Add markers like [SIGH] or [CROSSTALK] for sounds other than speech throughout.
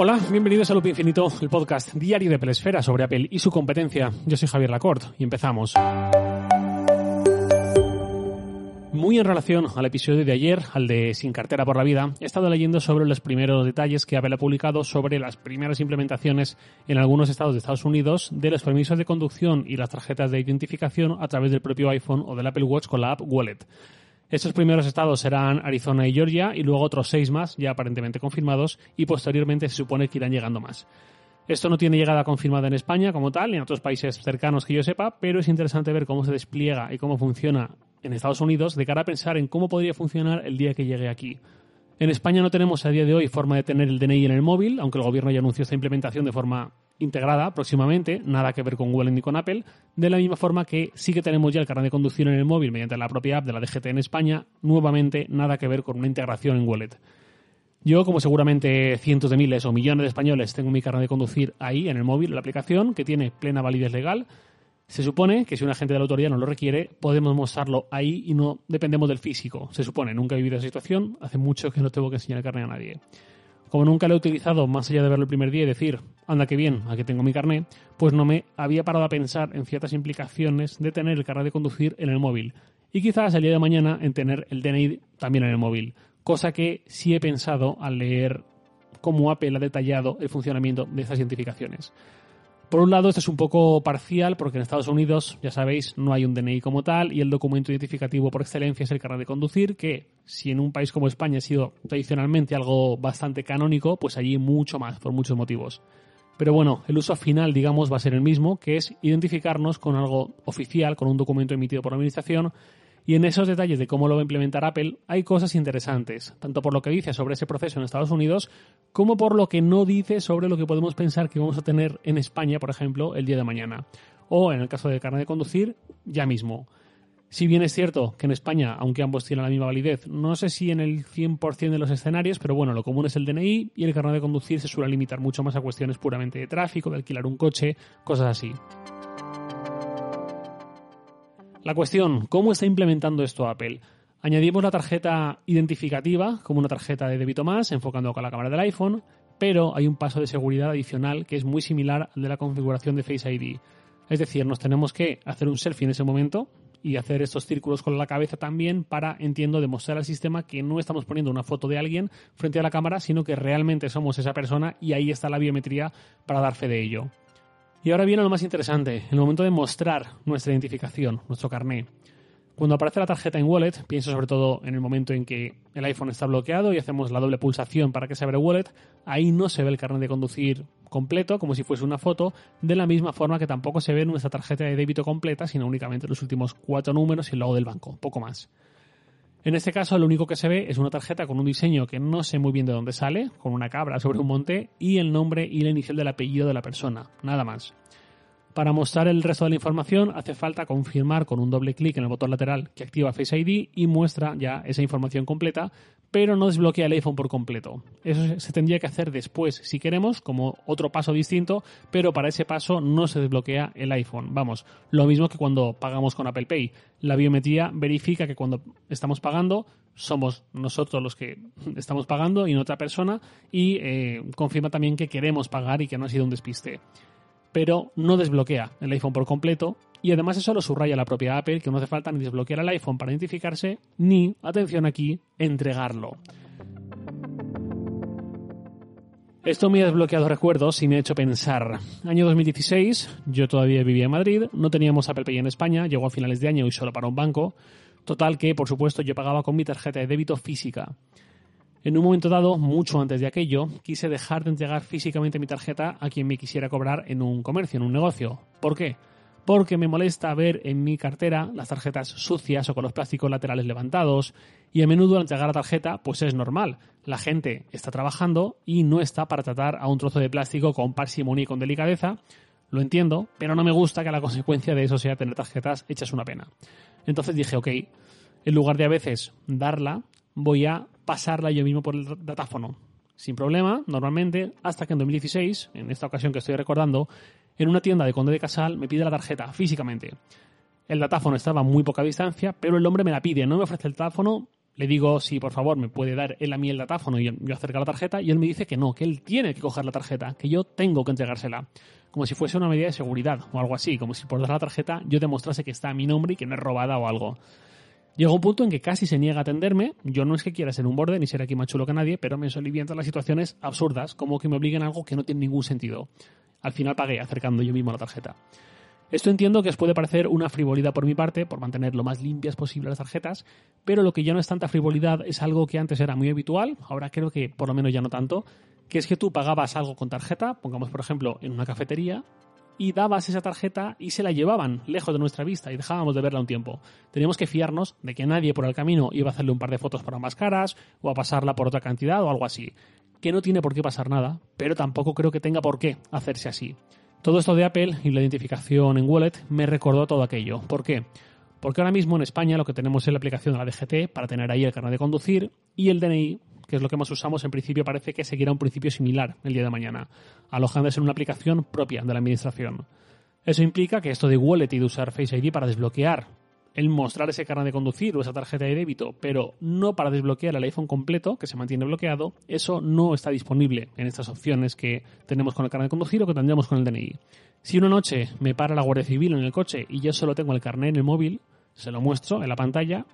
Hola, bienvenidos a Loop Infinito, el podcast diario de Pelesfera sobre Apple y su competencia. Yo soy Javier Lacorte y empezamos. Muy en relación al episodio de ayer, al de Sin cartera por la vida, he estado leyendo sobre los primeros detalles que Apple ha publicado sobre las primeras implementaciones en algunos estados de Estados Unidos de los permisos de conducción y las tarjetas de identificación a través del propio iPhone o del Apple Watch con la app Wallet. Estos primeros estados serán Arizona y Georgia y luego otros seis más, ya aparentemente confirmados, y posteriormente se supone que irán llegando más. Esto no tiene llegada confirmada en España como tal, ni en otros países cercanos que yo sepa, pero es interesante ver cómo se despliega y cómo funciona en Estados Unidos de cara a pensar en cómo podría funcionar el día que llegue aquí. En España no tenemos a día de hoy forma de tener el DNI en el móvil, aunque el gobierno ya anunció esta implementación de forma integrada próximamente, nada que ver con Google ni con Apple, de la misma forma que sí que tenemos ya el carnet de conducir en el móvil mediante la propia app de la DGT en España, nuevamente nada que ver con una integración en Wallet. Yo, como seguramente cientos de miles o millones de españoles, tengo mi carnet de conducir ahí en el móvil, en la aplicación, que tiene plena validez legal. Se supone que si un agente de la autoridad nos lo requiere, podemos mostrarlo ahí y no dependemos del físico. Se supone, nunca he vivido esa situación, hace mucho que no tengo que enseñar el carnet a nadie. Como nunca lo he utilizado más allá de verlo el primer día y decir, anda que bien, aquí tengo mi carnet, pues no me había parado a pensar en ciertas implicaciones de tener el carnet de conducir en el móvil. Y quizás el día de mañana en tener el DNI también en el móvil. Cosa que sí he pensado al leer cómo Apple ha detallado el funcionamiento de estas identificaciones. Por un lado, esto es un poco parcial porque en Estados Unidos, ya sabéis, no hay un DNI como tal y el documento identificativo por excelencia es el carnet de conducir, que si en un país como España ha sido tradicionalmente algo bastante canónico, pues allí mucho más, por muchos motivos. Pero bueno, el uso final, digamos, va a ser el mismo, que es identificarnos con algo oficial, con un documento emitido por la Administración, y en esos detalles de cómo lo va a implementar Apple hay cosas interesantes, tanto por lo que dice sobre ese proceso en Estados Unidos, como por lo que no dice sobre lo que podemos pensar que vamos a tener en España, por ejemplo, el día de mañana. O en el caso de carne de conducir, ya mismo. Si bien es cierto que en España, aunque ambos tienen la misma validez, no sé si en el 100% de los escenarios, pero bueno, lo común es el DNI y el carnet de conducir se suele limitar mucho más a cuestiones puramente de tráfico, de alquilar un coche, cosas así. La cuestión, ¿cómo está implementando esto Apple? Añadimos la tarjeta identificativa como una tarjeta de débito más, enfocando con la cámara del iPhone, pero hay un paso de seguridad adicional que es muy similar al de la configuración de Face ID. Es decir, nos tenemos que hacer un selfie en ese momento y hacer estos círculos con la cabeza también para, entiendo, demostrar al sistema que no estamos poniendo una foto de alguien frente a la cámara, sino que realmente somos esa persona y ahí está la biometría para dar fe de ello. Y ahora viene lo más interesante, el momento de mostrar nuestra identificación, nuestro carné. Cuando aparece la tarjeta en Wallet, pienso sobre todo en el momento en que el iPhone está bloqueado y hacemos la doble pulsación para que se abra Wallet, ahí no se ve el carnet de conducir completo, como si fuese una foto, de la misma forma que tampoco se ve nuestra tarjeta de débito completa, sino únicamente los últimos cuatro números y el logo del banco, poco más. En este caso, lo único que se ve es una tarjeta con un diseño que no sé muy bien de dónde sale, con una cabra sobre un monte y el nombre y la inicial del apellido de la persona, nada más. Para mostrar el resto de la información hace falta confirmar con un doble clic en el botón lateral que activa Face ID y muestra ya esa información completa, pero no desbloquea el iPhone por completo. Eso se tendría que hacer después si queremos, como otro paso distinto, pero para ese paso no se desbloquea el iPhone. Vamos, lo mismo que cuando pagamos con Apple Pay. La biometría verifica que cuando estamos pagando somos nosotros los que [LAUGHS] estamos pagando y no otra persona y eh, confirma también que queremos pagar y que no ha sido un despiste pero no desbloquea el iPhone por completo y además eso lo subraya la propia Apple que no hace falta ni desbloquear el iPhone para identificarse ni, atención aquí, entregarlo. Esto me ha desbloqueado recuerdos y me ha hecho pensar. Año 2016, yo todavía vivía en Madrid, no teníamos Apple Pay en España, llegó a finales de año y solo para un banco. Total que, por supuesto, yo pagaba con mi tarjeta de débito física. En un momento dado, mucho antes de aquello, quise dejar de entregar físicamente mi tarjeta a quien me quisiera cobrar en un comercio, en un negocio. ¿Por qué? Porque me molesta ver en mi cartera las tarjetas sucias o con los plásticos laterales levantados y a menudo al entregar la tarjeta pues es normal. La gente está trabajando y no está para tratar a un trozo de plástico con parsimonia y con delicadeza. Lo entiendo, pero no me gusta que la consecuencia de eso sea tener tarjetas hechas una pena. Entonces dije, ok, en lugar de a veces darla, voy a pasarla yo mismo por el datáfono. Sin problema, normalmente, hasta que en 2016, en esta ocasión que estoy recordando, en una tienda de Conde de Casal me pide la tarjeta físicamente. El datáfono estaba a muy poca distancia, pero el hombre me la pide, no me ofrece el teléfono Le digo si por favor me puede dar él a mí el datáfono y yo acercar la tarjeta y él me dice que no, que él tiene que coger la tarjeta, que yo tengo que entregársela. Como si fuese una medida de seguridad o algo así, como si por dar la tarjeta yo demostrase que está a mi nombre y que no es robada o algo. Llegó un punto en que casi se niega a atenderme. Yo no es que quiera ser un borde ni ser aquí más chulo que nadie, pero me solí viendo las situaciones absurdas, como que me obliguen a algo que no tiene ningún sentido. Al final pagué acercando yo mismo la tarjeta. Esto entiendo que os puede parecer una frivolidad por mi parte, por mantener lo más limpias posible las tarjetas, pero lo que ya no es tanta frivolidad es algo que antes era muy habitual, ahora creo que por lo menos ya no tanto, que es que tú pagabas algo con tarjeta, pongamos por ejemplo en una cafetería, y dabas esa tarjeta y se la llevaban lejos de nuestra vista y dejábamos de verla un tiempo. Teníamos que fiarnos de que nadie por el camino iba a hacerle un par de fotos para más caras o a pasarla por otra cantidad o algo así. Que no tiene por qué pasar nada, pero tampoco creo que tenga por qué hacerse así. Todo esto de Apple y la identificación en Wallet me recordó todo aquello. ¿Por qué? Porque ahora mismo en España lo que tenemos es la aplicación de la DGT para tener ahí el carnet de conducir y el DNI, que es lo que más usamos, en principio parece que seguirá un principio similar el día de mañana, alojándose en una aplicación propia de la administración. Eso implica que esto de Wallet y de usar Face ID para desbloquear el mostrar ese carnet de conducir o esa tarjeta de débito, pero no para desbloquear el iPhone completo, que se mantiene bloqueado, eso no está disponible en estas opciones que tenemos con el carnet de conducir o que tendríamos con el DNI. Si una noche me para la Guardia Civil en el coche y yo solo tengo el carnet en el móvil, se lo muestro en la pantalla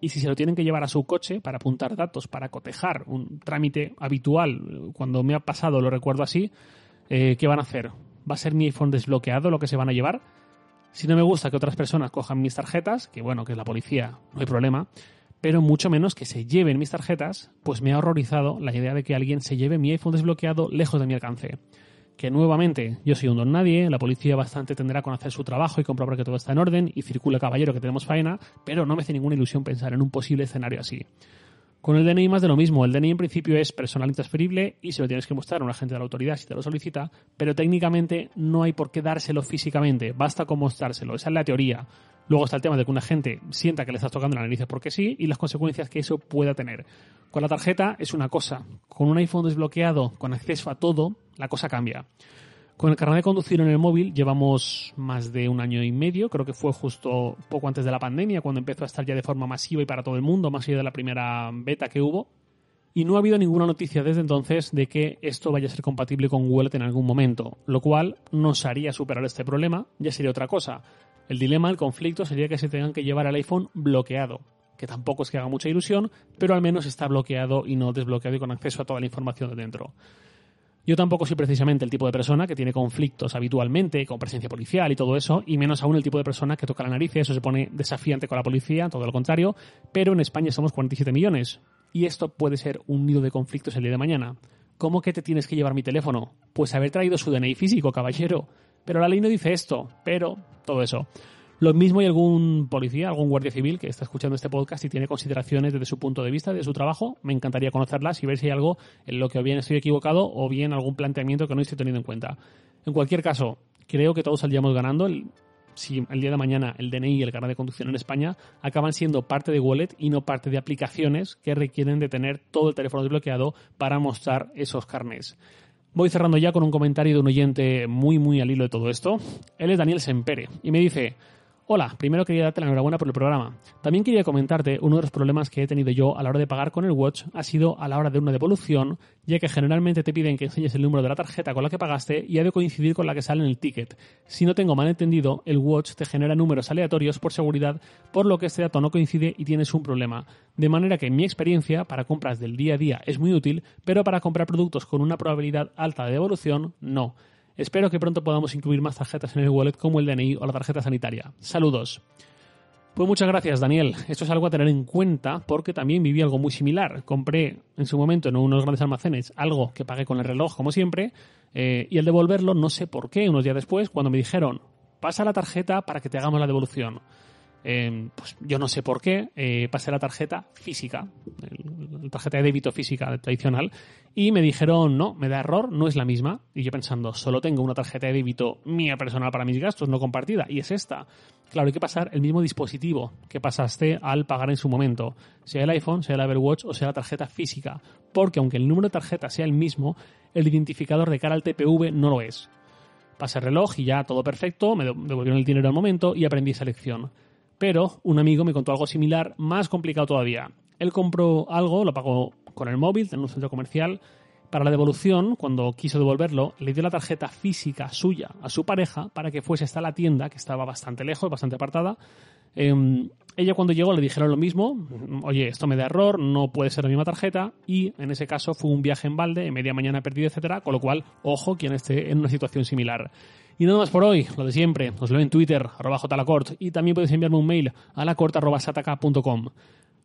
y si se lo tienen que llevar a su coche para apuntar datos, para cotejar un trámite habitual, cuando me ha pasado lo recuerdo así, eh, ¿qué van a hacer? ¿Va a ser mi iPhone desbloqueado lo que se van a llevar? Si no me gusta que otras personas cojan mis tarjetas, que bueno, que es la policía, no hay problema, pero mucho menos que se lleven mis tarjetas, pues me ha horrorizado la idea de que alguien se lleve mi iPhone desbloqueado lejos de mi alcance. Que nuevamente, yo soy un don nadie, la policía bastante tendrá con hacer su trabajo y comprobar que todo está en orden y circula caballero que tenemos faena, pero no me hace ninguna ilusión pensar en un posible escenario así. Con el DNI más de lo mismo. El DNI en principio es personal intransferible y se lo tienes que mostrar a un agente de la autoridad si te lo solicita, pero técnicamente no hay por qué dárselo físicamente, basta con mostrárselo. Esa es la teoría. Luego está el tema de que un agente sienta que le estás tocando la nariz porque sí y las consecuencias que eso pueda tener. Con la tarjeta es una cosa. Con un iPhone desbloqueado, con acceso a todo, la cosa cambia. Con el carnet de conducir en el móvil llevamos más de un año y medio, creo que fue justo poco antes de la pandemia, cuando empezó a estar ya de forma masiva y para todo el mundo, más allá de la primera beta que hubo. Y no ha habido ninguna noticia desde entonces de que esto vaya a ser compatible con Wallet en algún momento, lo cual nos haría superar este problema, ya sería otra cosa. El dilema, el conflicto sería que se tengan que llevar el iPhone bloqueado, que tampoco es que haga mucha ilusión, pero al menos está bloqueado y no desbloqueado y con acceso a toda la información de dentro. Yo tampoco soy precisamente el tipo de persona que tiene conflictos habitualmente con presencia policial y todo eso, y menos aún el tipo de persona que toca la nariz eso se pone desafiante con la policía, todo lo contrario, pero en España somos 47 millones, y esto puede ser un nido de conflictos el día de mañana. ¿Cómo que te tienes que llevar mi teléfono? Pues haber traído su DNI físico, caballero. Pero la ley no dice esto, pero todo eso. Lo mismo hay algún policía, algún guardia civil que está escuchando este podcast y tiene consideraciones desde su punto de vista, de su trabajo. Me encantaría conocerlas y ver si hay algo en lo que o bien estoy equivocado o bien algún planteamiento que no estoy teniendo en cuenta. En cualquier caso, creo que todos saldríamos ganando. si el día de mañana el DNI y el carnet de conducción en España acaban siendo parte de wallet y no parte de aplicaciones que requieren de tener todo el teléfono desbloqueado para mostrar esos carnets. Voy cerrando ya con un comentario de un oyente muy muy al hilo de todo esto. Él es Daniel Sempere y me dice, Hola, primero quería darte la enhorabuena por el programa. También quería comentarte uno de los problemas que he tenido yo a la hora de pagar con el Watch ha sido a la hora de una devolución, ya que generalmente te piden que enseñes el número de la tarjeta con la que pagaste y ha de coincidir con la que sale en el ticket. Si no tengo mal entendido, el Watch te genera números aleatorios por seguridad, por lo que este dato no coincide y tienes un problema. De manera que en mi experiencia, para compras del día a día es muy útil, pero para comprar productos con una probabilidad alta de devolución, no. Espero que pronto podamos incluir más tarjetas en el wallet como el DNI o la tarjeta sanitaria. Saludos. Pues muchas gracias, Daniel. Esto es algo a tener en cuenta porque también viví algo muy similar. Compré en su momento en unos grandes almacenes algo que pagué con el reloj, como siempre, eh, y al devolverlo, no sé por qué, unos días después, cuando me dijeron, pasa la tarjeta para que te hagamos la devolución. Em, pues yo no sé por qué, eh, pasé la tarjeta física, la tarjeta de débito física tradicional, y me dijeron, no, me da error, no es la misma. Y yo pensando, solo tengo una tarjeta de débito mía personal para mis gastos, no compartida, y es esta. Claro, hay que pasar el mismo dispositivo que pasaste al pagar en su momento, sea el iPhone, sea el Apple Watch o sea la tarjeta física, porque aunque el número de tarjeta sea el mismo, el identificador de cara al TPV no lo es. Pasé el reloj y ya todo perfecto, me devolvieron el dinero al momento y aprendí esa lección. Pero un amigo me contó algo similar, más complicado todavía. Él compró algo, lo pagó con el móvil en un centro comercial. Para la devolución, cuando quiso devolverlo, le dio la tarjeta física suya a su pareja para que fuese hasta la tienda, que estaba bastante lejos, bastante apartada. Em, ella cuando llegó le dijeron lo mismo, oye, esto me da error, no puede ser la misma tarjeta, y en ese caso fue un viaje en balde, en media mañana perdido, etcétera, con lo cual, ojo, quien esté en una situación similar. Y nada más por hoy, lo de siempre, os leo en Twitter, arroba jlacort, y también podéis enviarme un mail a lacort.sataka.com.